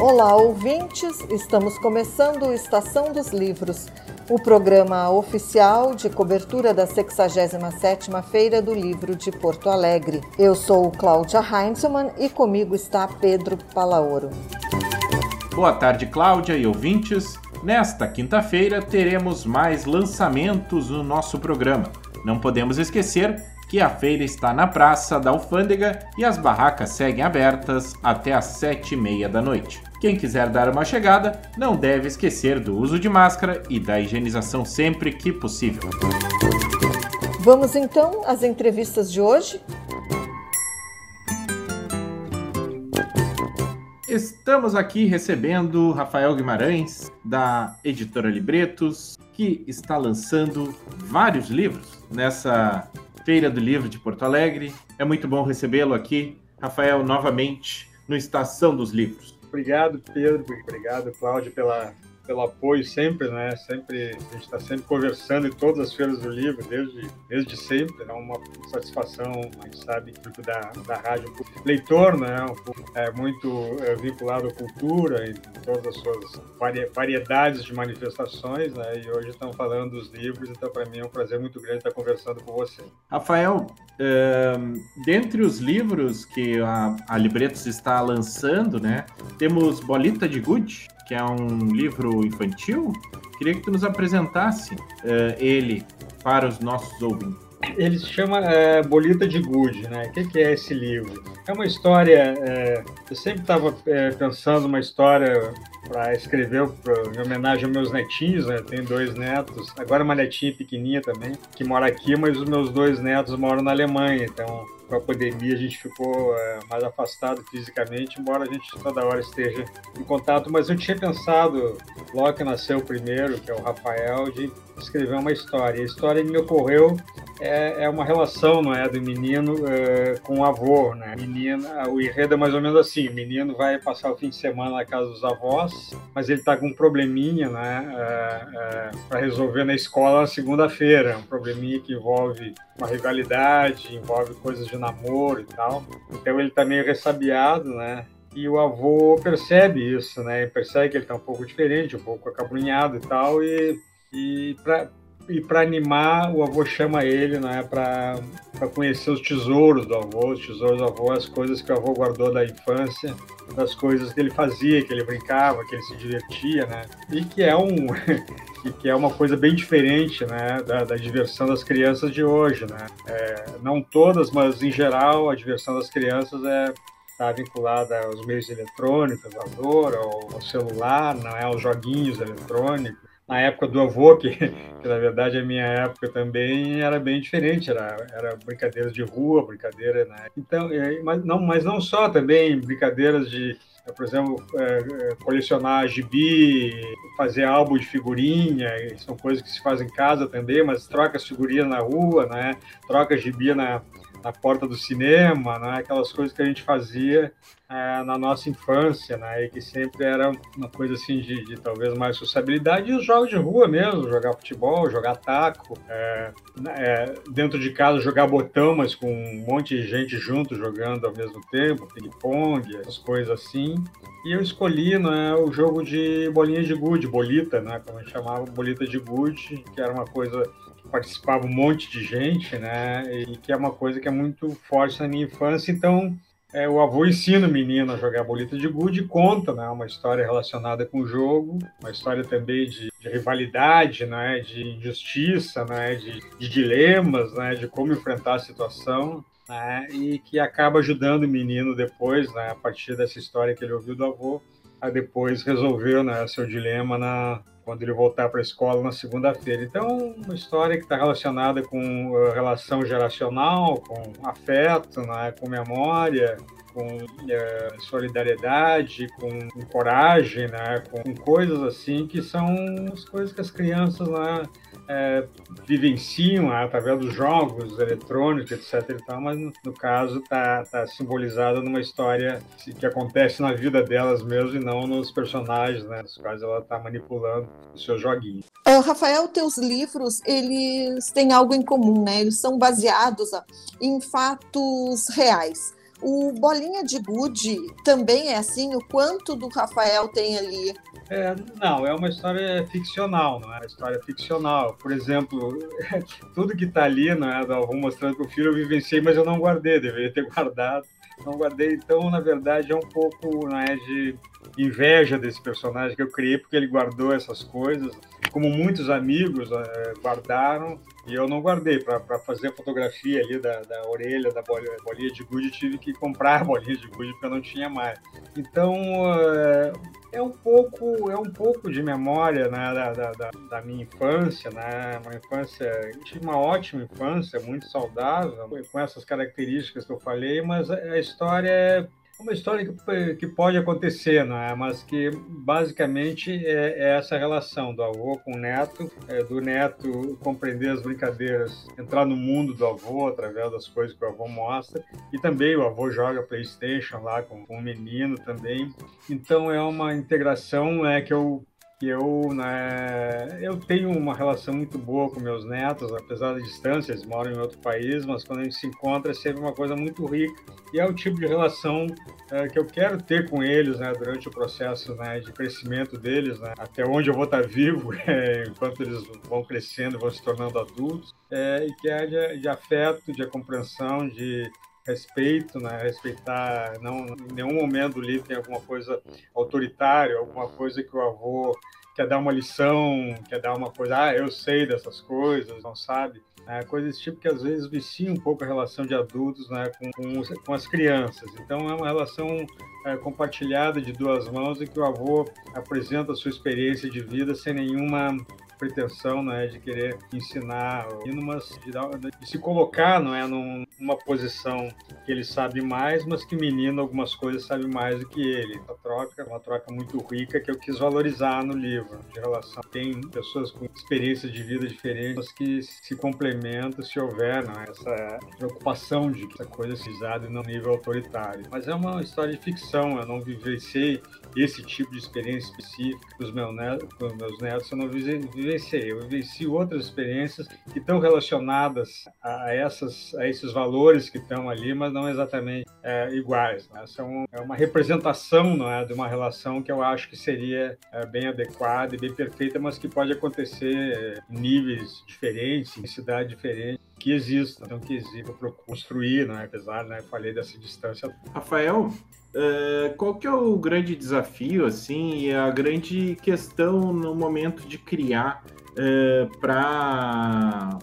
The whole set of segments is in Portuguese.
Olá, ouvintes! Estamos começando Estação dos Livros, o programa oficial de cobertura da 67ª Feira do Livro de Porto Alegre. Eu sou Cláudia Heinzelmann e comigo está Pedro Palaoro. Boa tarde, Cláudia e ouvintes. Nesta quinta-feira teremos mais lançamentos no nosso programa. Não podemos esquecer que a feira está na Praça da Alfândega e as barracas seguem abertas até às sete e meia da noite. Quem quiser dar uma chegada, não deve esquecer do uso de máscara e da higienização sempre que possível. Vamos então às entrevistas de hoje? Estamos aqui recebendo Rafael Guimarães, da editora Libretos, que está lançando vários livros nessa Feira do Livro de Porto Alegre. É muito bom recebê-lo aqui, Rafael, novamente no Estação dos Livros. Obrigado, Pedro. Obrigado, Cláudio, pela pelo apoio sempre, né? Sempre a gente está sempre conversando em todas as feiras do livro, desde desde sempre. É uma satisfação, a gente sabe, tipo da da rádio leitor, né? É muito é, vinculado à cultura em todas as suas variedades de manifestações, né? E hoje estamos falando dos livros, então para mim é um prazer muito grande estar conversando com você. Rafael, é, dentre os livros que a, a Libretos está lançando, né? Temos Bolita de Good que é um livro infantil. Queria que tu nos apresentasse uh, ele para os nossos ouvintes. Ele se chama é, Bolita de Good, né? O que, que, é esse livro? É uma história. É, eu sempre estava pensando uma história para escrever pra, em homenagem aos meus netinhos, né? Tenho dois netos, agora uma netinha pequenininha também, que mora aqui, mas os meus dois netos moram na Alemanha, então com a pandemia a gente ficou é, mais afastado fisicamente, embora a gente toda hora esteja em contato. Mas eu tinha pensado, logo que nasceu o primeiro, que é o Rafael, de escrever uma história. A história que me ocorreu é, é uma relação, não é, do menino é, com o avô, né? Menina, o enredo é mais ou menos assim: o menino vai passar o fim de semana na casa dos avós, mas ele está com um probleminha, né, é, é para resolver na escola na segunda-feira, um probleminha que envolve uma rivalidade, envolve coisas de namoro e tal. Então ele está meio ressabiado, né? E o avô percebe isso, né? Ele percebe que ele está um pouco diferente, um pouco acabrunhado e tal, e, e e para animar, o avô chama ele né, para conhecer os tesouros do avô, os tesouros do avô, as coisas que o avô guardou da infância, das coisas que ele fazia, que ele brincava, que ele se divertia, né? E que é um que é uma coisa bem diferente, né, da, da diversão das crianças de hoje, né? É, não todas, mas em geral a diversão das crianças é está vinculada aos meios eletrônicos, ao, ao celular, não é aos joguinhos eletrônicos na época do avô, que, que, na verdade a minha época também era bem diferente, era, era brincadeiras de rua, brincadeira, né? Então, é, mas não, mas não só também brincadeiras de, por exemplo, é, é, colecionar gibi, fazer álbum de figurinha, são coisas que se fazem em casa também, mas troca as figurinhas na rua, né? Troca gibi na, na porta do cinema, né? aquelas coisas que a gente fazia é, na nossa infância, né? e que sempre era uma coisa assim de, de, talvez mais sociabilidade, e os jogos de rua mesmo, jogar futebol, jogar taco, é, é, dentro de casa jogar botão, mas com um monte de gente junto jogando ao mesmo tempo, ping-pong, essas coisas assim. E eu escolhi né, o jogo de bolinha de gude, bolita, né, como a gente chamava, bolita de gude, que era uma coisa participava um monte de gente, né? E que é uma coisa que é muito forte na minha infância. Então, é, o avô ensina o menino a jogar bolita de gude e conta né, uma história relacionada com o jogo, uma história também de, de rivalidade, né, de injustiça, né, de, de, dilemas, né, de como enfrentar a situação. Né, e que acaba ajudando o menino depois, né, a partir dessa história que ele ouviu do avô, a depois resolver né, seu dilema na, quando ele voltar para a escola na segunda-feira. Então, uma história que está relacionada com uh, relação geracional, com afeto, né, com memória, com uh, solidariedade, com, com, coragem, né, com, coisas assim que são as coisas que as crianças né, é, vivenciam através dos jogos eletrônicos, etc. E tal, mas no, no caso está tá simbolizada numa história que acontece na vida delas mesmo e não nos personagens, né, nos quais ela está manipulando os seus joguinhos. Uh, Rafael, teus livros eles têm algo em comum, né? Eles são baseados em fatos reais. O Bolinha de Gude também é assim? O quanto do Rafael tem ali? É, não, é uma história ficcional, não é uma história ficcional. Por exemplo, tudo que está ali, não é, vou mostrando para o filho, eu vivenciei, mas eu não guardei, deveria ter guardado. Não guardei, então, na verdade, é um pouco não é, de inveja desse personagem que eu criei, porque ele guardou essas coisas, como muitos amigos é, guardaram, e eu não guardei. Para fazer a fotografia ali da, da orelha, da bolinha, bolinha de gude, tive que comprar a bolinha de gude, porque eu não tinha mais. Então, é, é um pouco é um pouco de memória né, da, da, da, minha infância né uma infância tive uma ótima infância muito saudável com essas características que eu falei mas a história é uma história que, que pode acontecer, não é? mas que basicamente é, é essa relação do avô com o neto, é, do neto compreender as brincadeiras, entrar no mundo do avô através das coisas que o avô mostra, e também o avô joga PlayStation lá com, com o menino também. Então é uma integração é, que eu que eu, né, eu tenho uma relação muito boa com meus netos, apesar da distância, eles moram em outro país, mas quando a gente se encontra é sempre uma coisa muito rica. E é o tipo de relação é, que eu quero ter com eles, né, durante o processo né, de crescimento deles, né, até onde eu vou estar vivo, é, enquanto eles vão crescendo, vão se tornando adultos, é, e que é de, de afeto, de compreensão, de respeito, né? Respeitar, não em nenhum momento livro tem alguma coisa autoritária, alguma coisa que o avô quer dar uma lição, quer dar uma coisa, ah, eu sei dessas coisas, não sabe? É, coisas desse tipo que às vezes vicia um pouco a relação de adultos né, com, com, com as crianças. Então é uma relação é, compartilhada de duas mãos em que o avô apresenta a sua experiência de vida sem nenhuma pretensão não é de querer ensinar mas de, de se colocar não é num, numa posição que ele sabe mais mas que o menino algumas coisas sabe mais do que ele a troca uma troca muito rica que eu quis valorizar no livro de relação tem pessoas com experiências de vida diferentes que se complementam se houver não é? essa preocupação de que essa coisa seja usada no nível autoritário mas é uma história de ficção eu não vivenciei esse tipo de experiência específica netos, dos meus netos eu não vivenciei. Eu vivenci outras experiências que estão relacionadas a, essas, a esses valores que estão ali, mas não exatamente é, iguais. Né? São é uma representação não é, de uma relação que eu acho que seria é, bem adequada e bem perfeita, mas que pode acontecer em níveis diferentes, em cidades diferentes que existam, então que exista para construir, né? apesar, né, falei dessa distância. Rafael, Uh, qual que é o grande desafio, assim, e a grande questão no momento de criar uh, para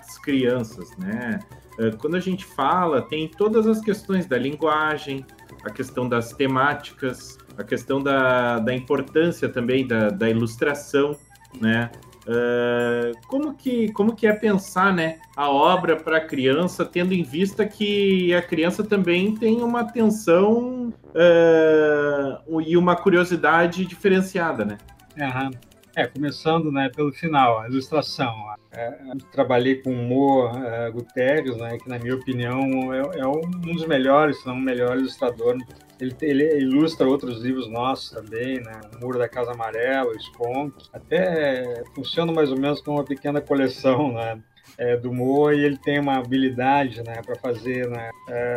as crianças, né? Uh, quando a gente fala, tem todas as questões da linguagem, a questão das temáticas, a questão da, da importância também da, da ilustração, né? Uh, como, que, como que é pensar né, a obra para a criança, tendo em vista que a criança também tem uma atenção uh, e uma curiosidade diferenciada, né? Uhum. É, começando né, pelo final, a ilustração. É, trabalhei com o Mo Guterres, né, que na minha opinião é, é, um dos melhores, se não o melhor ilustrador ele, ele, ilustra outros livros nossos também, né? O Muro da Casa Amarela, o Sponk. Até funciona mais ou menos como uma pequena coleção, né? É, do Moa e ele tem uma habilidade né, para fazer, né, é,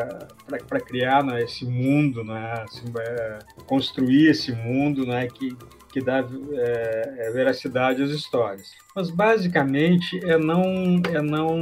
para criar né, esse mundo, né, assim, é, construir esse mundo né, que, que dá é, é, veracidade às histórias. Mas basicamente é não, é não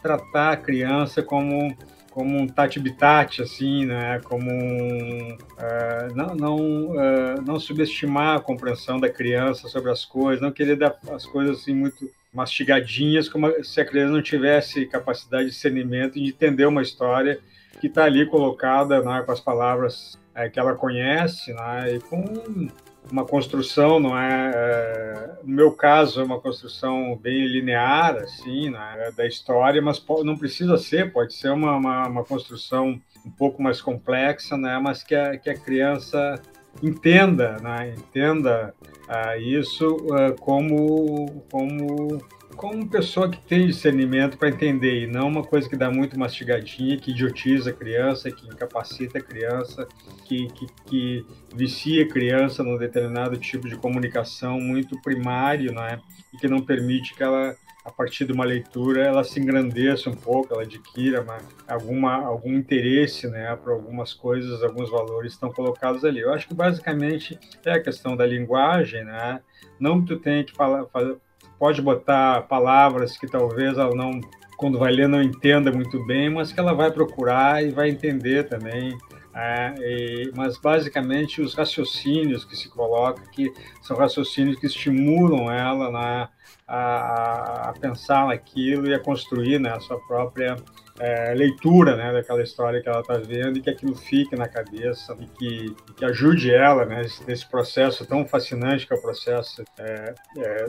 tratar a criança como como um tati-bitate, assim, né? Como um, uh, não, não, uh, não subestimar a compreensão da criança sobre as coisas, não querer dar as coisas assim muito mastigadinhas, como se a criança não tivesse capacidade de discernimento e de entender uma história que está ali colocada né, com as palavras é, que ela conhece, né, e com uma construção, não é, é, no meu caso é uma construção bem linear, assim, né, da história, mas não precisa ser, pode ser uma, uma, uma construção um pouco mais complexa, né, mas que a, que a criança entenda, né, entenda uh, isso uh, como, como como pessoa que tem discernimento para entender, e não uma coisa que dá muito mastigadinha, que idiotiza a criança, que incapacita a criança, que, que, que vicia a criança num determinado tipo de comunicação muito primário, não é? E que não permite que ela a partir de uma leitura, ela se engrandeça um pouco, ela adquira uma, alguma, algum interesse né, para algumas coisas, alguns valores estão colocados ali. Eu acho que basicamente é a questão da linguagem, né? não que tu tenha que falar, fazer, pode botar palavras que talvez ela não, quando vai ler, não entenda muito bem, mas que ela vai procurar e vai entender também. É, e, mas basicamente os raciocínios que se colocam aqui são raciocínios que estimulam ela na, a, a pensar naquilo e a construir né, a sua própria é, leitura né, daquela história que ela está vendo e que aquilo fique na cabeça e que, que ajude ela né, nesse processo tão fascinante que é o processo é, é,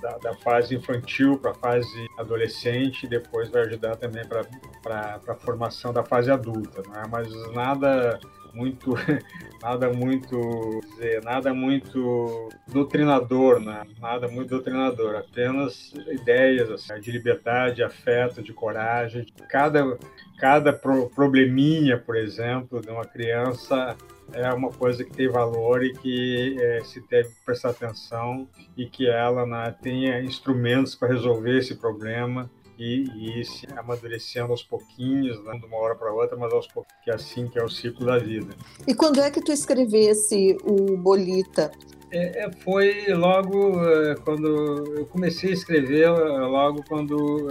da, da, fase infantil para a fase adolescente e depois vai ajudar também para a formação da fase adulta. Né? Mas nada muito nada muito dizer, nada muito doutrinador, né? nada muito doutrinador, apenas ideias assim, de liberdade, de afeto, de coragem. Cada cada pro, probleminha, por exemplo, de uma criança é uma coisa que tem valor e que é, se deve prestar atenção e que ela né, tenha instrumentos para resolver esse problema e, e ir se amadurecendo aos pouquinhos, né? de uma hora para outra, mas aos pouquinhos, que é assim que é o ciclo da vida. E quando é que tu escrevesse o Bolita? É, é foi logo uh, quando eu comecei a escrever, uh, logo quando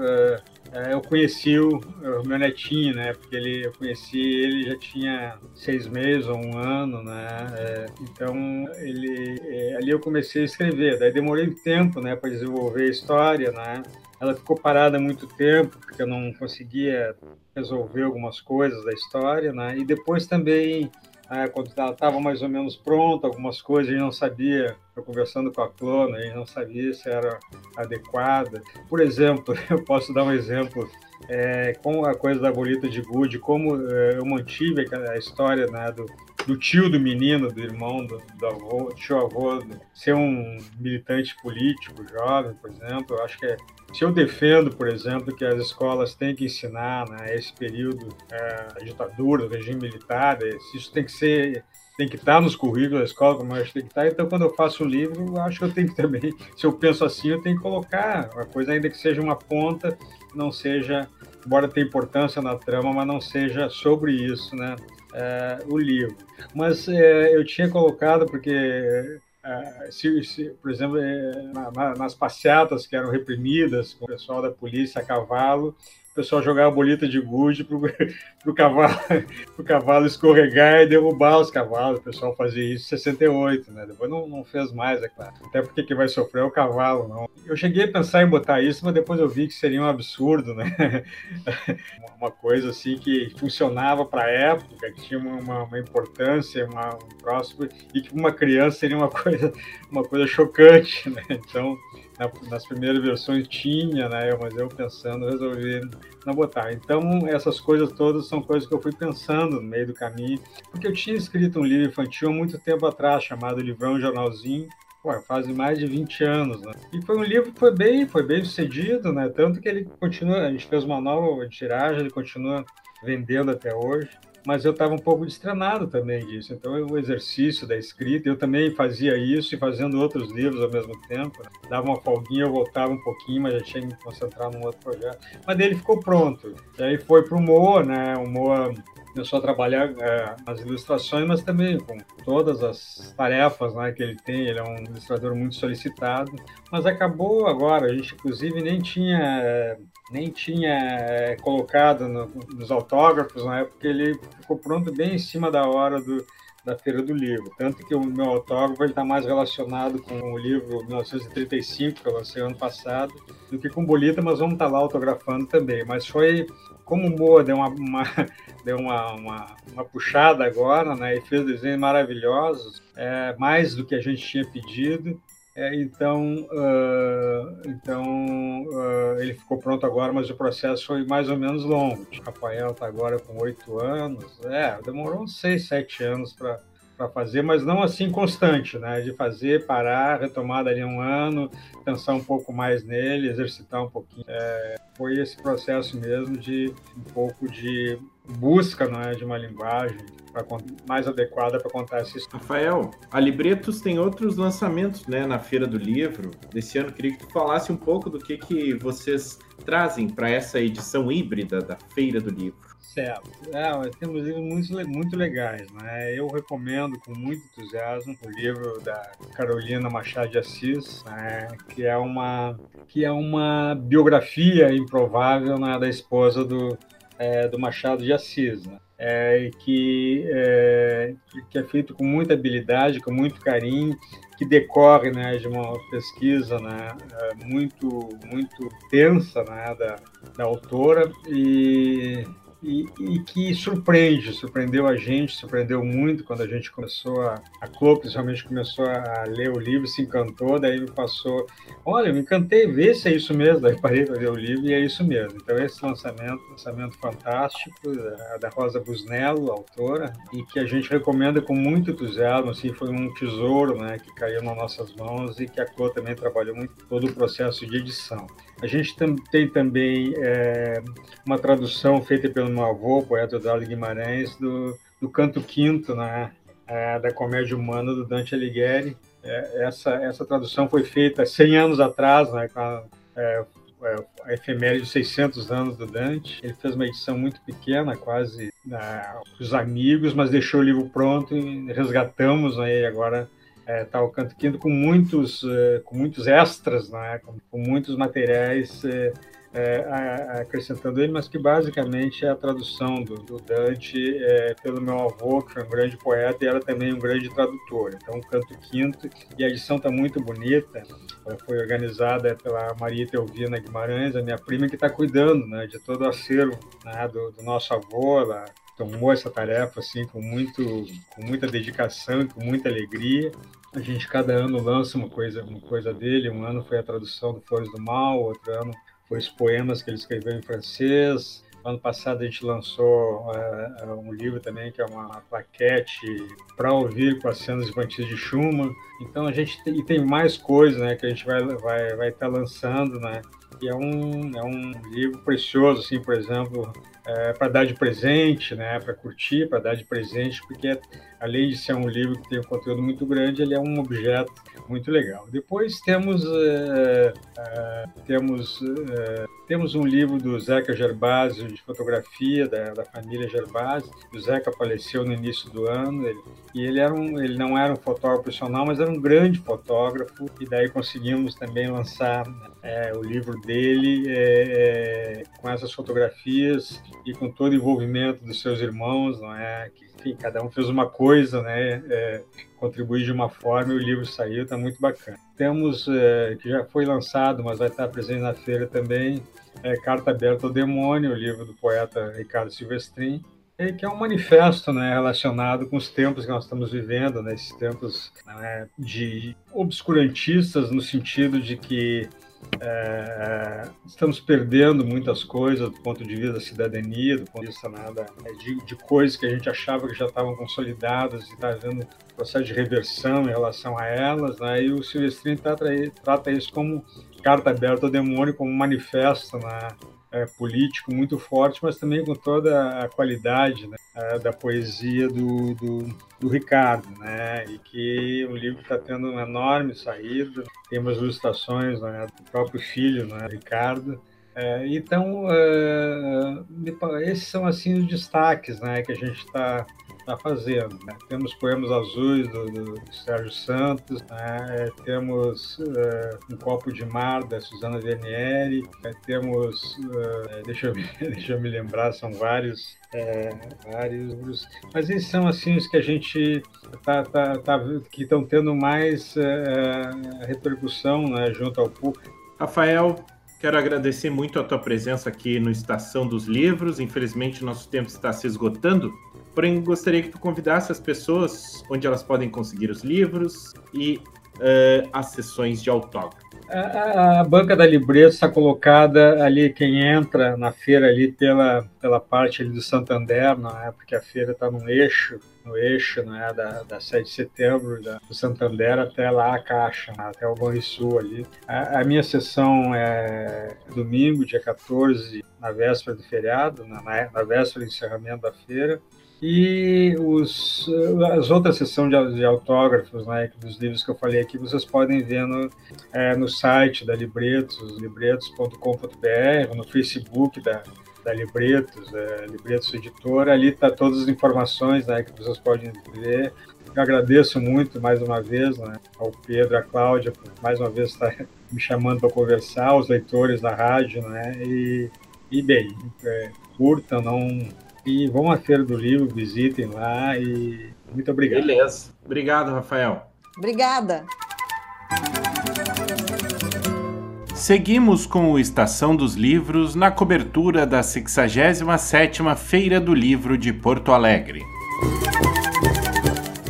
eu conheci o, o, meu netinho, né? Porque ele, eu conheci ele já tinha seis meses ou um ano, né? então ele ali eu comecei a escrever. Daí demorei tempo, né, para desenvolver a história, né? Ela ficou parada muito tempo, porque eu não conseguia resolver algumas coisas da história, né? E depois também, né, quando ela estava mais ou menos pronta, algumas coisas a gente não sabia, eu conversando com a Clona, a gente não sabia se era adequada. Por exemplo, eu posso dar um exemplo é, com a coisa da bolita de Good, como é, eu mantive a história né, do, do tio do menino, do irmão, do, do avô, do tio avô, ser um militante político jovem, por exemplo, eu acho que é se eu defendo, por exemplo, que as escolas têm que ensinar né, esse período é, ditadura, do regime militar, isso tem que ser tem que estar nos currículos da escola, como eu acho que tem que estar. Então, quando eu faço um livro, eu acho que eu tenho que também, se eu penso assim, eu tenho que colocar uma coisa, ainda que seja uma ponta, não seja, embora tenha importância na trama, mas não seja sobre isso, né? É, o livro. Mas é, eu tinha colocado, porque Uh, se, se, por exemplo, é, na, na, nas passeatas que eram reprimidas com o pessoal da polícia a cavalo, o pessoal jogava bolita de gude para o cavalo, pro cavalo escorregar e derrubar os cavalos. O pessoal fazia isso em 68, né? Depois não, não fez mais, é claro. Até porque quem vai sofrer é o cavalo, não. Eu cheguei a pensar em botar isso, mas depois eu vi que seria um absurdo, né? uma coisa assim que funcionava para a época, que tinha uma, uma importância, uma, um próximo, e que uma criança seria uma coisa, uma coisa chocante, né? Então, nas primeiras versões tinha, né? Mas eu pensando, resolvi não botar. Então, essas coisas todas são coisas que eu fui pensando no meio do caminho, porque eu tinha escrito um livro infantil há muito tempo atrás, chamado Livrão Jornalzinho, Pô, faz mais de 20 anos, né? E foi um livro que foi bem, foi bem sucedido, né? Tanto que ele continua, a gente fez uma nova tiragem, ele continua vendendo até hoje mas eu estava um pouco destrenado também disso. Então, o exercício da escrita, eu também fazia isso e fazendo outros livros ao mesmo tempo. Né? Dava uma folguinha, eu voltava um pouquinho, mas já tinha que me concentrar num outro projeto. Mas ele ficou pronto. E aí foi para o Moa, né? O Moa começou a trabalhar é, nas ilustrações, mas também com todas as tarefas né, que ele tem. Ele é um ilustrador muito solicitado, mas acabou agora. A gente, inclusive, nem tinha é, nem tinha é, colocado no, nos autógrafos na época. Ele ficou pronto bem em cima da hora do, da Feira do Livro. Tanto que o meu autógrafo está mais relacionado com o livro 1935, que eu lancei ano passado, do que com Bolita, mas vamos estar tá lá autografando também. Mas foi como o Moa deu uma, uma deu uma, uma, uma, puxada agora, né, e fez desenhos maravilhosos, é, mais do que a gente tinha pedido. É, então, uh, então uh, ele ficou pronto agora, mas o processo foi mais ou menos longo. O Rafael está agora com oito anos, é, demorou uns seis, sete anos para para fazer, mas não assim constante, né? De fazer, parar, retomar dali um ano, pensar um pouco mais nele, exercitar um pouquinho. É, foi esse processo mesmo de um pouco de busca não é, de uma linguagem pra, mais adequada para contar essa história. Rafael, a Libretos tem outros lançamentos né, na Feira do Livro desse ano. Queria que tu falasse um pouco do que, que vocês trazem para essa edição híbrida da Feira do Livro. Certo. É, temos livros muito, muito legais. Né? Eu recomendo com muito entusiasmo o livro da Carolina Machado de Assis, né? que, é uma, que é uma biografia improvável né, da esposa do, é, do Machado de Assis. Né? É, que, é, que é feito com muita habilidade, com muito carinho, que decorre né, de uma pesquisa né, é, muito, muito tensa né, da, da autora e e, e, que surpreende, surpreendeu a gente, surpreendeu muito quando a gente começou a. A Clopes realmente começou a ler o livro, se encantou, daí me passou. Olha, me encantei, vê se é isso mesmo. Daí parei para ler o livro e é isso mesmo. Então, esse lançamento, lançamento fantástico, da, da Rosa Busnello, autora, e que a gente recomenda com muito entusiasmo. Assim, foi um tesouro né, que caiu nas nossas mãos e que a Clô também trabalhou muito todo o processo de edição. A gente tem também é, uma tradução feita pelo meu avô, o poeta Eduardo Guimarães, do, do Canto Quinto, né, é, da Comédia Humana do Dante Alighieri. É, essa, essa tradução foi feita 100 anos atrás, né, com a, é, é, a efeméride de 600 anos do Dante. Ele fez uma edição muito pequena, quase né, os amigos, mas deixou o livro pronto e resgatamos né, agora é, tá o Canto Quinto com muitos, com muitos extras, né? com, com muitos materiais é, acrescentando ele, mas que basicamente é a tradução do, do Dante é, pelo meu avô, que foi um grande poeta e era também um grande tradutor. Então, o Canto Quinto, e a edição está muito bonita, ela foi organizada pela Maria Teovina Guimarães, a minha prima, que está cuidando né, de todo o acervo né, do, do nosso avô, ela tomou essa tarefa assim com muito com muita dedicação com muita alegria. A gente cada ano lança uma coisa uma coisa dele. Um ano foi a tradução do Flores do Mal outro ano os poemas que ele escreveu em francês. Ano passado a gente lançou uh, um livro também que é uma plaquete para ouvir com as cenas infantis de Schumann. Então a gente tem, e tem mais coisas né que a gente vai vai vai estar tá lançando né. E é um é um livro precioso assim por exemplo é, para dar de presente, né, para curtir, para dar de presente, porque além de ser um livro que tem um conteúdo muito grande, ele é um objeto muito legal. Depois temos é, é, temos é, temos um livro do Zeca Gerbásio de fotografia da, da família Gerbásio. O Zeca faleceu no início do ano ele, e ele era um, ele não era um fotógrafo profissional, mas era um grande fotógrafo e daí conseguimos também lançar é, o livro dele é, com essas fotografias e com todo o envolvimento dos seus irmãos, não é? Que, enfim, cada um fez uma coisa, né? É, de uma forma e o livro saiu, está muito bacana. Temos, é, que já foi lançado, mas vai estar presente na feira também, é, Carta Aberta ao Demônio, o livro do poeta Ricardo Silvestrin, que é um manifesto né, relacionado com os tempos que nós estamos vivendo, né, esses tempos né, de obscurantistas, no sentido de que é, estamos perdendo muitas coisas do ponto de vista da cidadania, do ponto de vista nada, né, de, de coisas que a gente achava que já estavam consolidadas e está havendo processo de reversão em relação a elas. Né, e o Silvestrini trata, trata isso como carta aberta ao demônio, como manifesto né, é, político muito forte, mas também com toda a qualidade né, da poesia do, do, do, Ricardo, né, e que o livro está tendo uma enorme saída, tem umas ilustrações né, do próprio filho, né, Ricardo, é, então, é, esses são assim os destaques né, que a gente está está fazendo. Né? Temos Poemas Azuis do, do Sérgio Santos, né? temos uh, Um Copo de Mar da Suzana Vernieri, né? temos, uh, deixa, eu, deixa eu me lembrar, são vários, é, vários, mas esses são assim os que a gente tá, tá, tá que estão tendo mais repercussão né, junto ao público. Rafael, Quero agradecer muito a tua presença aqui no Estação dos Livros. Infelizmente, nosso tempo está se esgotando, Porém, gostaria que tu convidasse as pessoas onde elas podem conseguir os livros e uh, as sessões de autógrafo. A, a, banca da Libreta está colocada ali, quem entra na feira ali pela, pela parte ali do Santander, não é? porque a feira está num eixo no eixo né, da, da 7 de setembro, da, do Santander até lá a Caixa, né, até o Banrisul ali. A, a, minha sessão é domingo, dia 14, na véspera do feriado, na, na véspera do encerramento da feira. E os, as outras sessões de, de, autógrafos, né, dos livros que eu falei aqui, vocês podem ver no, é, no site da Libretos, libretos.com.br, no Facebook da, da Libretos, é, Libretos Editora. Ali está todas as informações né, que vocês podem ver. Eu agradeço muito mais uma vez né, ao Pedro, à Cláudia, por mais uma vez estar me chamando para conversar, aos leitores da rádio, né? E, e bem, é, não e vão à Feira do Livro, visitem lá e muito obrigado. Beleza. Obrigado, Rafael. Obrigada. Seguimos com o Estação dos Livros na cobertura da 67ª Feira do Livro de Porto Alegre.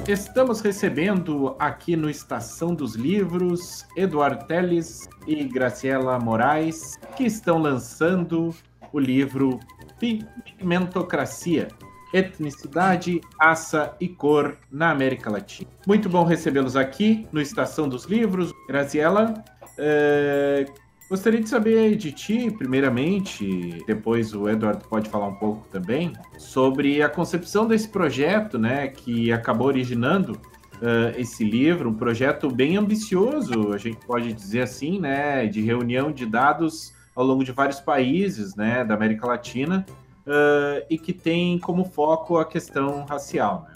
Estamos recebendo aqui no Estação dos Livros Eduardo Teles e Graciela Moraes, que estão lançando o livro Pigmentocracia, etnicidade, raça e cor na América Latina. Muito bom recebê-los aqui no Estação dos Livros. Graziela, é... gostaria de saber de ti, primeiramente, depois o Eduardo pode falar um pouco também, sobre a concepção desse projeto, né, que acabou originando uh, esse livro, um projeto bem ambicioso, a gente pode dizer assim, né, de reunião de dados ao longo de vários países né, da América Latina uh, e que tem como foco a questão racial. Né?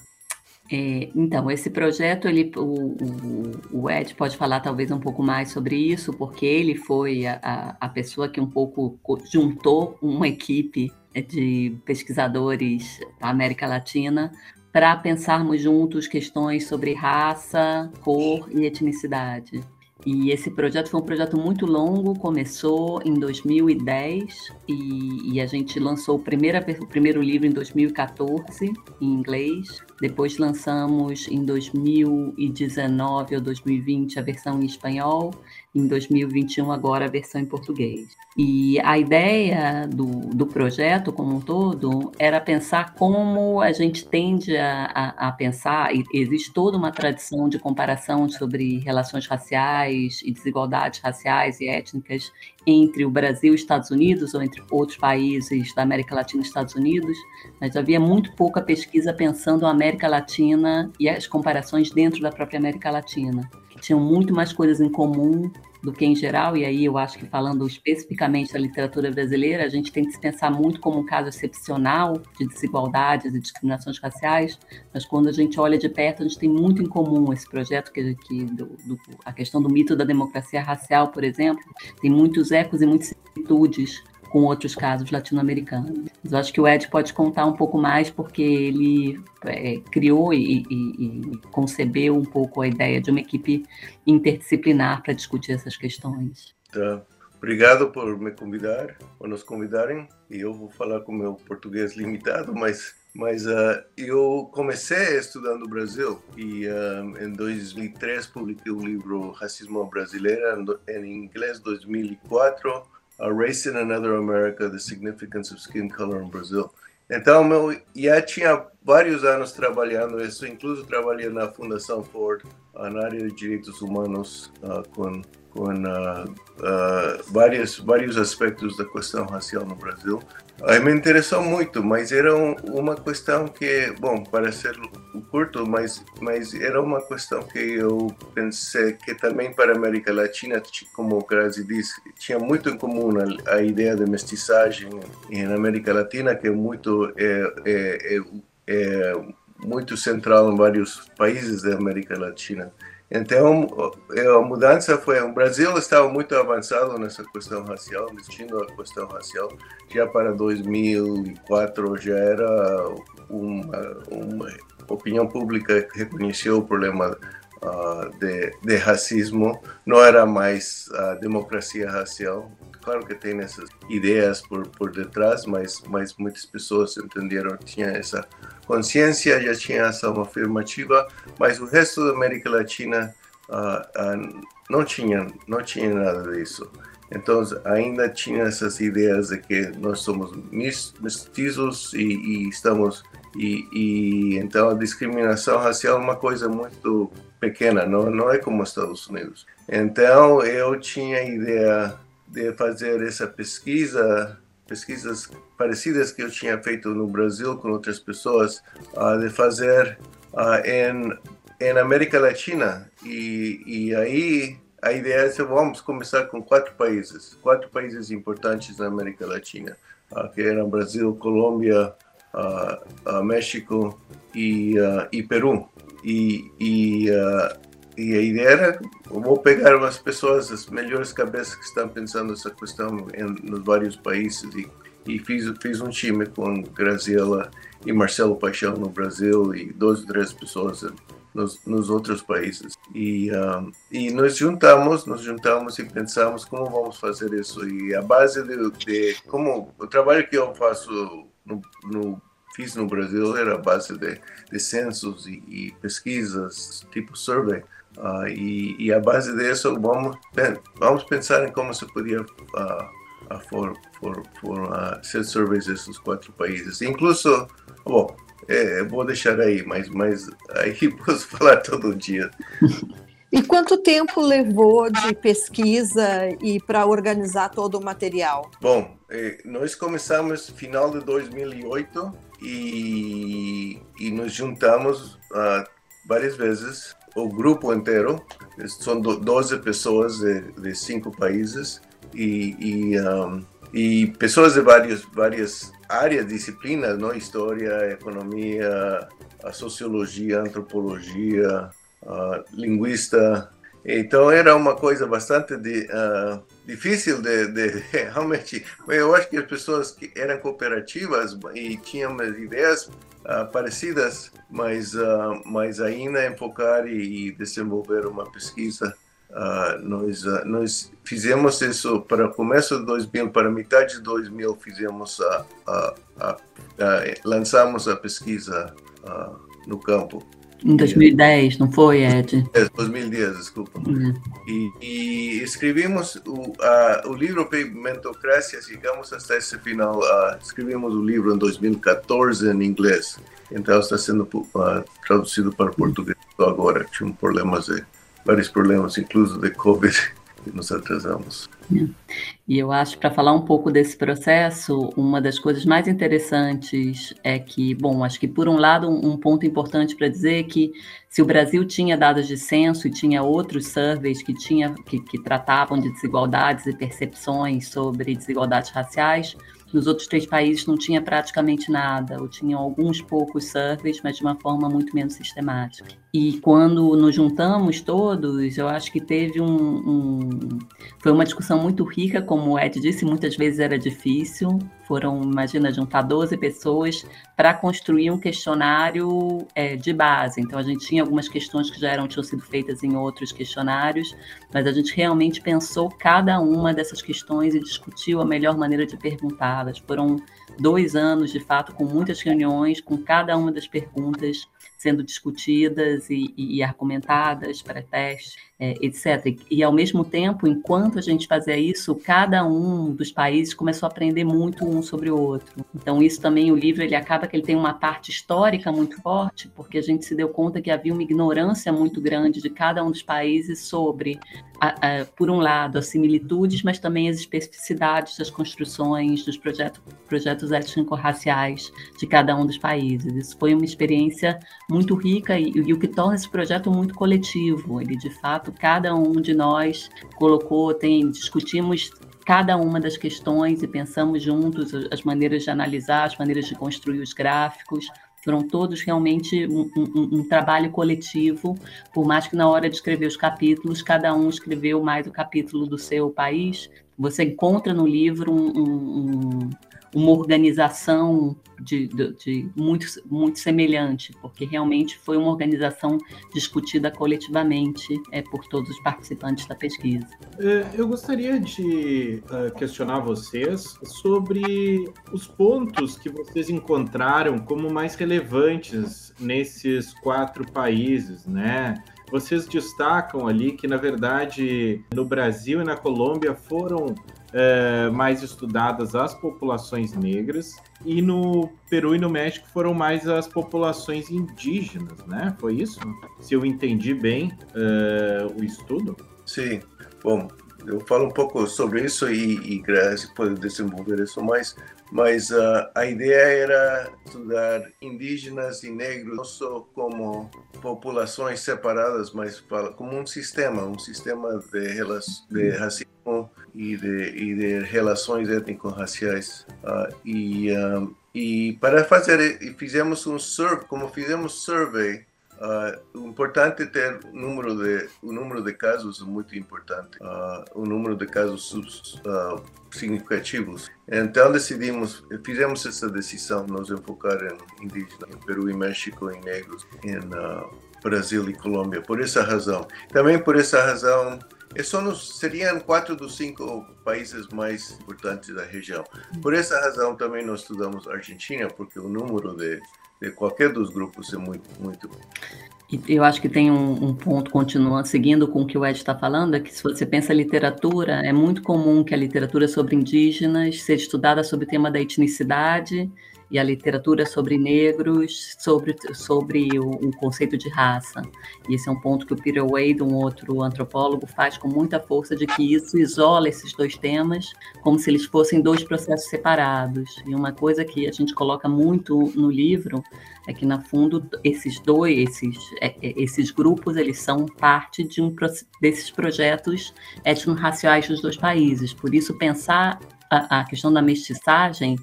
É, então, esse projeto, ele, o, o, o, Ed pode falar talvez um pouco mais sobre isso, porque ele foi a, a pessoa que um pouco juntou uma equipe de pesquisadores da América Latina para pensarmos juntos questões sobre raça, cor e etnicidade. E esse projeto foi um projeto muito longo, começou em 2010 e, e a gente lançou o primeiro, o primeiro livro em 2014, em inglês. Depois lançamos em 2019 ou 2020 a versão em espanhol, em 2021 agora a versão em português. E a ideia do, do projeto como um todo era pensar como a gente tende a, a, a pensar, existe toda uma tradição de comparação sobre relações raciais e desigualdades raciais e étnicas entre o Brasil e os Estados Unidos, ou entre outros países da América Latina e Estados Unidos, mas havia muito pouca pesquisa pensando a América Latina e as comparações dentro da própria América Latina, tinham muito mais coisas em comum do que em geral, e aí eu acho que falando especificamente da literatura brasileira, a gente tem que se pensar muito como um caso excepcional de desigualdades e discriminações raciais, mas quando a gente olha de perto, a gente tem muito em comum esse projeto, que, que do, do, a questão do mito da democracia racial, por exemplo, tem muitos ecos e muitas similitudes com outros casos latino-americanos. Mas eu acho que o Ed pode contar um pouco mais, porque ele é, criou e, e, e, concebeu um pouco a ideia de uma equipe interdisciplinar para discutir essas questões. Tá. Obrigado por me convidar, por nos convidarem. E eu vou falar com meu português limitado, mas mas uh, eu comecei estudando no Brasil e uh, em 2003 publiquei o livro Racismo Brasileiro em inglês 2004 a Race in Another America, The Significance of Skin Color in Brazil. Então, eu já tinha vários anos trabalhando isso, incluso trabalhei na Fundação Ford, na área de direitos humanos, uh, com, com uh, uh, vários, vários aspectos da questão racial no Brasil. Aí me interessou muito, mas era um, uma questão que, bom, para ser curto, mas, mas era uma questão que eu pensei que também para a América Latina, como o Grazi disse, tinha muito em comum a, a ideia de mestiçagem na América Latina, que é muito, é, é, é, é muito central em vários países da América Latina. Então, a mudança foi. O Brasil estava muito avançado nessa questão racial, discutindo a questão racial. Já para 2004 já era uma, uma opinião pública que reconheceu o problema uh, de, de racismo. Não era mais a democracia racial. Claro que tem essas ideias por, por detrás, mas, mas muitas pessoas entenderam, tinha essa consciência, já tinha ação afirmativa, mas o resto da América Latina uh, uh, não tinha não tinha nada disso. Então ainda tinha essas ideias de que nós somos mestizos e, e estamos e, e, então a discriminação racial é uma coisa muito pequena, não, não é como os Estados Unidos. Então eu tinha a ideia de fazer essa pesquisa, pesquisas parecidas que eu tinha feito no Brasil com outras pessoas, uh, de fazer uh, em, em América Latina. E, e aí a ideia é vamos começar com quatro países, quatro países importantes na América Latina, uh, que eram Brasil, Colômbia, México e, e Peru. E, e, e, a ideia era, vou pegar umas pessoas, as melhores cabeças que estão pensando essa questão em, nos vários países e, e fiz, fiz um time com Graziela e Marcelo Paixão no Brasil e duas, três pessoas nos, nos outros países. E, um, e nos juntamos, nos juntamos e pensamos como vamos fazer isso. E a base de, de como o trabalho que eu faço no, no fiz no Brasil era a base de, de censos e, e pesquisas, tipo survey. Uh, e, e, a base disso, vamos, vamos pensar em como se podia uh, for, for, for, uh, ser surveys desses quatro países. Incluso, bom, é, vou deixar aí, mas, mas aí posso falar todo dia. E quanto tempo levou de pesquisa e para organizar todo o material? Bom, eh, nós começamos final de 2008 e, e nos juntamos uh, várias vezes, o grupo inteiro, são 12 pessoas de, de cinco países e, e, um, e pessoas de várias, várias áreas, disciplinas, não? história, economia, sociologia, antropologia, a linguista. Então era uma coisa bastante de, uh, difícil de, de, realmente. Eu acho que as pessoas que eram cooperativas e tinham ideias uh, parecidas, mas, uh, mas ainda enfocar e, e desenvolver uma pesquisa Uh, nós, nós fizemos isso para começo de 2000, para metade de 2000, fizemos a, a, a, lançamos a pesquisa no campo. Em 2010, não foi, Ed? É, 2010, desculpa. Uhum. E, e, escrevemos o, o livro Pigmentocracia, chegamos até esse final. escrevemos o livro em 2014 em inglês, então está sendo traduzido para português agora. Tinha problemas de vários problemas, incluso de Covid, que nos atrasamos. E eu acho, para falar um pouco desse processo, uma das coisas mais interessantes é que, bom, acho que por um lado, um, ponto importante para dizer é que se o Brasil tinha dados de censo e tinha outros surveys que, tinha, que, que tratavam de desigualdades e percepções sobre desigualdades raciais, nos outros três países não tinha praticamente nada, ou tinham alguns poucos surveys, mas de uma forma muito menos sistemática. E quando nos juntamos todos, eu acho que teve um, um, Foi uma discussão muito rica, como o Ed disse, muitas vezes era difícil. Foram, imagina, juntar 12 pessoas para construir um questionário é, de base. Então, a gente tinha algumas questões que já eram, tinham sido feitas em outros questionários, mas a gente realmente pensou cada uma dessas questões e discutiu a melhor maneira de perguntá-las. Foram dois anos, de fato, com muitas reuniões, com cada uma das perguntas sendo discutidas e, e, argumentadas para teste, é, etc. E, ao mesmo tempo, enquanto a gente fazia isso, cada um dos países começou a aprender muito um sobre o outro. Então, isso também, o livro, ele acaba que ele tem uma parte histórica muito forte, porque a gente se deu conta que havia uma ignorância muito grande de cada um dos países sobre, a, a, por um lado, as similitudes, mas também as especificidades das construções, dos projetos, projetos étnico-raciais de cada um dos países. Isso foi uma experiência muito rica e, e o que torna esse projeto muito coletivo. Ele, de fato, cada um de nós colocou, tem discutimos cada uma das questões e pensamos juntos as maneiras de analisar, as maneiras de construir os gráficos. Foram todos realmente um, um, um, trabalho coletivo, por mais que na hora de escrever os capítulos, cada um escreveu mais o capítulo do seu país. Você encontra no livro um, uma organização de, de, de, muito, muito semelhante, porque realmente foi uma organização discutida coletivamente é, por todos os participantes da pesquisa. É, eu gostaria de uh, questionar vocês sobre os pontos que vocês encontraram como mais relevantes nesses quatro países, né? vocês destacam ali que, na verdade, no Brasil e na Colômbia foram é, mais estudadas as populações negras e no Peru e no México foram mais as populações indígenas, né? Foi isso? Se eu entendi bem é, o estudo? Sim. Bom, eu falo um pouco sobre isso e, e Grazi pode desenvolver isso mais, mas uh, a ideia era estudar indígenas e negros não só como populações separadas, mas como um sistema, um sistema de, de racismo e de, e de relações étnico-raciais. Uh, e, uh, e para fazer, fizemos um survey, como fizemos survey Uh, importante ter o número de o número de casos muito importante uh, o número de casos uh, significativos então decidimos fizemos essa decisão nos enfocar em indígenas em Peru e México em negros em Brasil e Colômbia por essa razão também por essa razão nos, seriam quatro dos cinco países mais importantes da região. Por essa razão também nós estudamos Argentina, porque o número de de qualquer dos grupos é muito, muito eu acho que tem um, um, ponto, continuando, seguindo com o que o Ed está falando, é que se você pensa literatura, é muito comum que a literatura sobre indígenas seja estudada sobre o tema da etnicidade e a literatura sobre negros, sobre, sobre o, conceito de raça. E esse é um ponto que o Peter Wade, um outro antropólogo, faz com muita força de que isso isola esses dois temas como se eles fossem dois processos separados. E uma coisa que a gente coloca muito no livro é que, na fundo, esses dois, esses, é, é, esses grupos, eles são parte de um desses projetos etno-raciais dos dois países. Por isso, pensar a, a questão da mestiçagem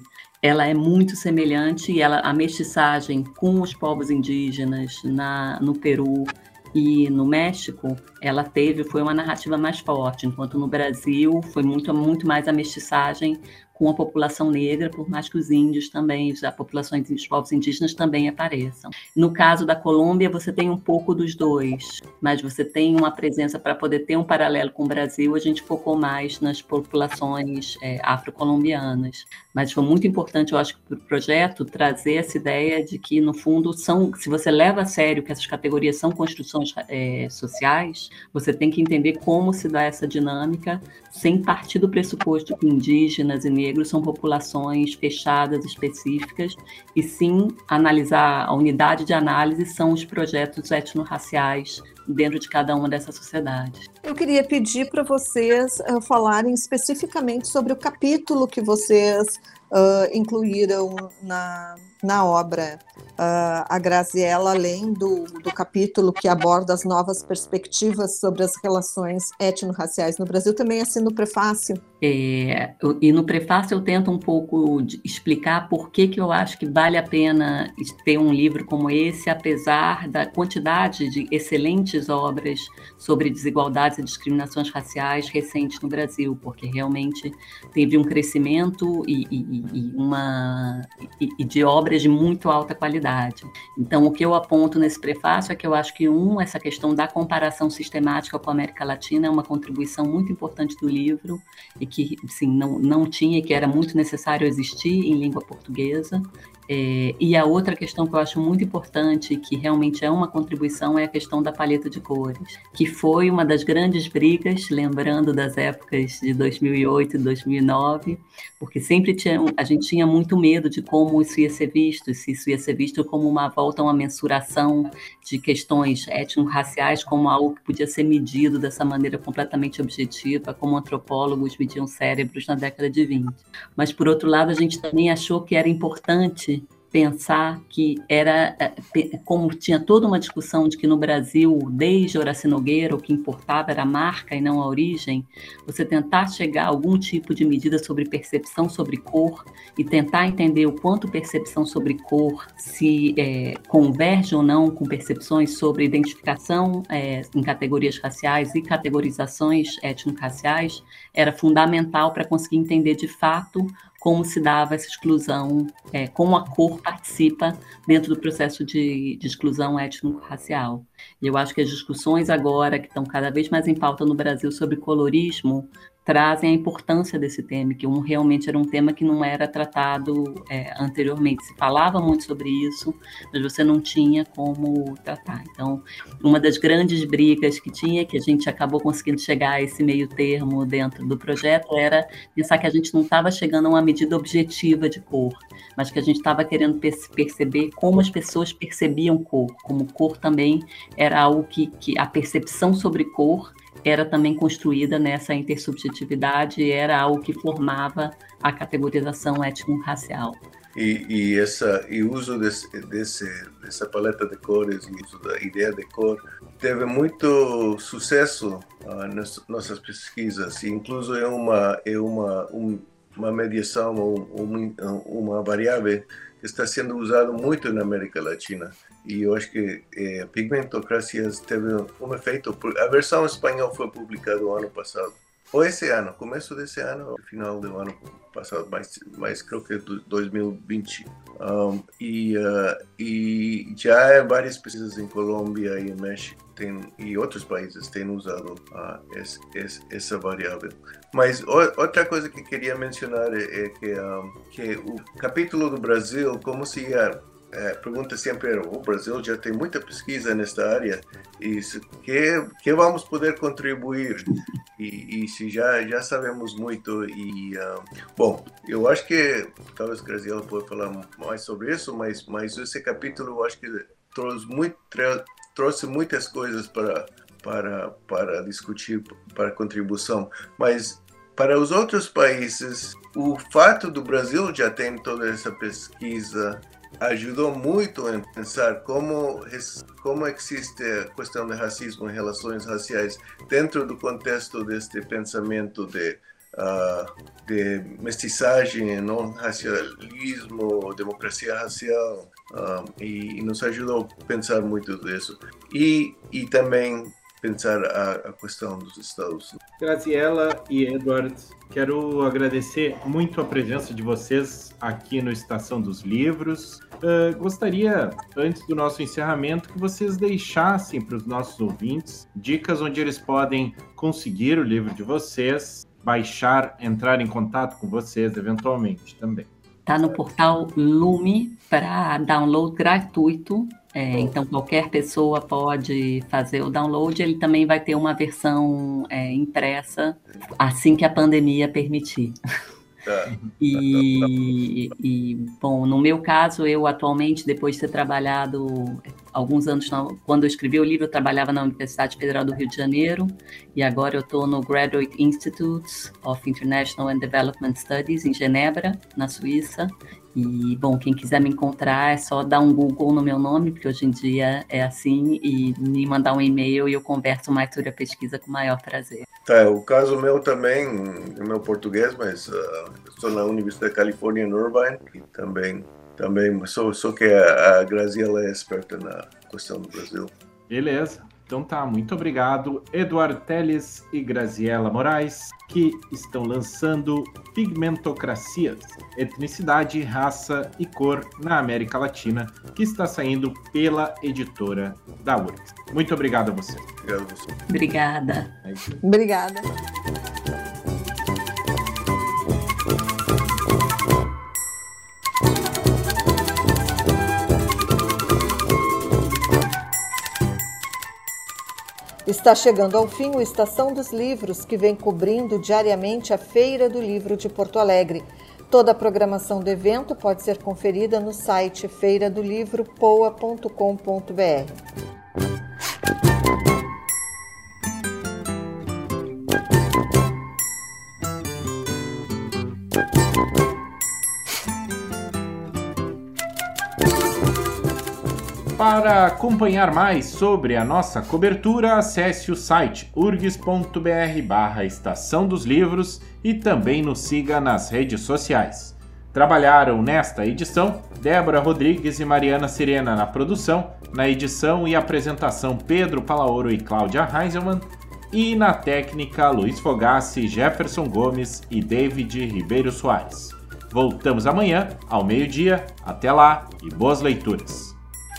ela é muito semelhante e ela a mestiçagem com os povos indígenas na, no Peru e no México, ela teve foi uma narrativa mais forte, enquanto no Brasil foi muito muito mais a mestiçagem com a população negra, por mais que os índios também, as populações dos povos indígenas também apareçam. No caso da Colômbia, você tem um pouco dos dois, mas você tem uma presença para poder ter um paralelo com o Brasil, a gente focou mais nas populações é, afro-colombianas. Mas foi muito importante, eu acho, para o projeto trazer essa ideia de que, no fundo, são, se você leva a sério que essas categorias são construções é, sociais, você tem que entender como se dá essa dinâmica sem partir do pressuposto que indígenas e são populações fechadas, específicas, e sim analisar a unidade de análise são os projetos etnorraciais dentro de cada uma dessas sociedades. Eu queria pedir para vocês uh, falarem especificamente sobre o capítulo que vocês uh, incluíram na, na obra. Uh, a Graziella, além do, do capítulo que aborda as novas perspectivas sobre as relações étnico-raciais no Brasil, também assina o prefácio. É, e no prefácio eu tento um pouco explicar por que, que eu acho que vale a pena ter um livro como esse, apesar da quantidade de excelentes obras sobre desigualdades e discriminações raciais recentes no Brasil, porque realmente teve um crescimento e, e, e uma, e, e de obras de muito alta qualidade. Então, o que eu aponto nesse prefácio é que eu acho que, um, essa questão da comparação sistemática com a América Latina é uma contribuição muito importante do livro e que, sim, não, não tinha e que era muito necessário existir em língua portuguesa. É, e a outra questão que eu acho muito importante, que realmente é uma contribuição, é a questão da paleta de cores, que foi uma das grandes brigas, lembrando das épocas de 2008 e 2009, porque sempre tinha, a gente tinha muito medo de como isso ia ser visto, se isso ia ser visto como uma volta a uma mensuração de questões étnico-raciais, como algo que podia ser medido dessa maneira completamente objetiva, como antropólogos mediam cérebros na década de 20. Mas, por outro lado, a gente também achou que era importante pensar que era, é, como tinha toda uma discussão de que no Brasil, desde Horácio Nogueira, o que importava era a marca e não a origem, você tentar chegar a algum tipo de medida sobre percepção sobre cor e tentar entender o quanto percepção sobre cor se é, converge ou não com percepções sobre identificação é, em categorias raciais e categorizações étnico-raciais, era fundamental para conseguir entender de fato como se dava essa exclusão, é, como a cor participa dentro do processo de, de exclusão étnico-racial. E eu acho que as discussões agora, que estão cada vez mais em pauta no Brasil sobre colorismo, trazem a importância desse tema, que um, realmente era um tema que não era tratado é, anteriormente. Se falava muito sobre isso, mas você não tinha como tratar. Então, uma das grandes brigas que tinha, que a gente acabou conseguindo chegar a esse meio termo dentro do projeto, era pensar que a gente não estava chegando a uma medida objetiva de cor, mas que a gente estava querendo perceber como as pessoas percebiam cor, como cor também era algo que, que a percepção sobre cor era também construída nessa intersubjetividade, era algo que formava a categorização étnico-racial. E, e essa e uso desse, desse, dessa paleta de cores e uso da ideia de cor teve muito sucesso uh, nas nossas pesquisas e incluso é uma é uma um, uma mediação uma, uma variável que está sendo usado muito na América Latina e eu acho que é, Pigmentocracias teve um efeito. A versão espanhol foi publicada o ano passado, ou esse ano, começo desse ano, final do ano passado, mas, mas creio que é 2020. Um, e, uh, e já várias pesquisas em Colômbia e México tem, e outros países têm usado uh, esse, esse, essa variável. Mas o, outra coisa que queria mencionar é, é que, um, que o capítulo do Brasil, como se ia é, pergunta sempre era, o Brasil já tem muita pesquisa nesta área e que que vamos poder contribuir? E, e se já já sabemos muito e uh, bom eu acho que talvez Graziela pode falar mais sobre isso mas mas esse capítulo eu acho que trouxe muito trouxe muitas coisas para para para discutir para contribuição. Mas para os outros países, o fato do Brasil já ter toda essa pesquisa ajudou muito a pensar como como existe a questão de racismo e relações raciais dentro do contexto deste pensamento de uh, de mestiçagem, não racialismo, democracia racial uh, e, e, nos ajudou a pensar muito disso e e também pensar a, a questão dos Estados. Graziela e Edward, quero agradecer muito a presença de vocês aqui no Estação dos Livros. Uh, gostaria, antes do nosso encerramento, que vocês deixassem para os nossos ouvintes dicas onde eles podem conseguir o livro de vocês, baixar, entrar em contato com vocês eventualmente também. Está no portal Lume para download gratuito é, então, qualquer pessoa pode fazer o download. Ele também vai ter uma versão é, impressa assim que a pandemia permitir. Tá. E, e, bom, no meu caso, eu atualmente, depois de ter trabalhado alguns anos, quando eu escrevi o livro, eu trabalhava na Universidade Federal do Rio de Janeiro, e agora eu estou no Graduate Institute of International and Development Studies, em Genebra, na Suíça, e, bom, quem quiser me encontrar é só dar um Google no meu nome, porque hoje em dia é assim, e me mandar um e-mail e eu converso mais sobre a pesquisa com o maior prazer. Tá, o caso meu também, é meu português, mas uh, estou na Universidade da Califórnia em Irvine, e também, também só, só que a, a Graziela é experta na questão do Brasil. Beleza. Então tá, muito obrigado, Eduardo Teles e Graziela Moraes, que estão lançando Pigmentocracias, Etnicidade, Raça e Cor na América Latina, que está saindo pela editora da URGS. Muito obrigado a você. Obrigado a você. Obrigada. Obrigada. Está chegando ao fim o Estação dos Livros, que vem cobrindo diariamente a Feira do Livro de Porto Alegre. Toda a programação do evento pode ser conferida no site feiradolivropoa.com.br. Para acompanhar mais sobre a nossa cobertura, acesse o site urgs.br barra Estação dos Livros e também nos siga nas redes sociais. Trabalharam nesta edição Débora Rodrigues e Mariana Sirena na produção, na edição e apresentação Pedro Palaoro e Cláudia Heinzelmann, e na técnica Luiz Fogassi, Jefferson Gomes e David Ribeiro Soares. Voltamos amanhã, ao meio-dia. Até lá e boas leituras!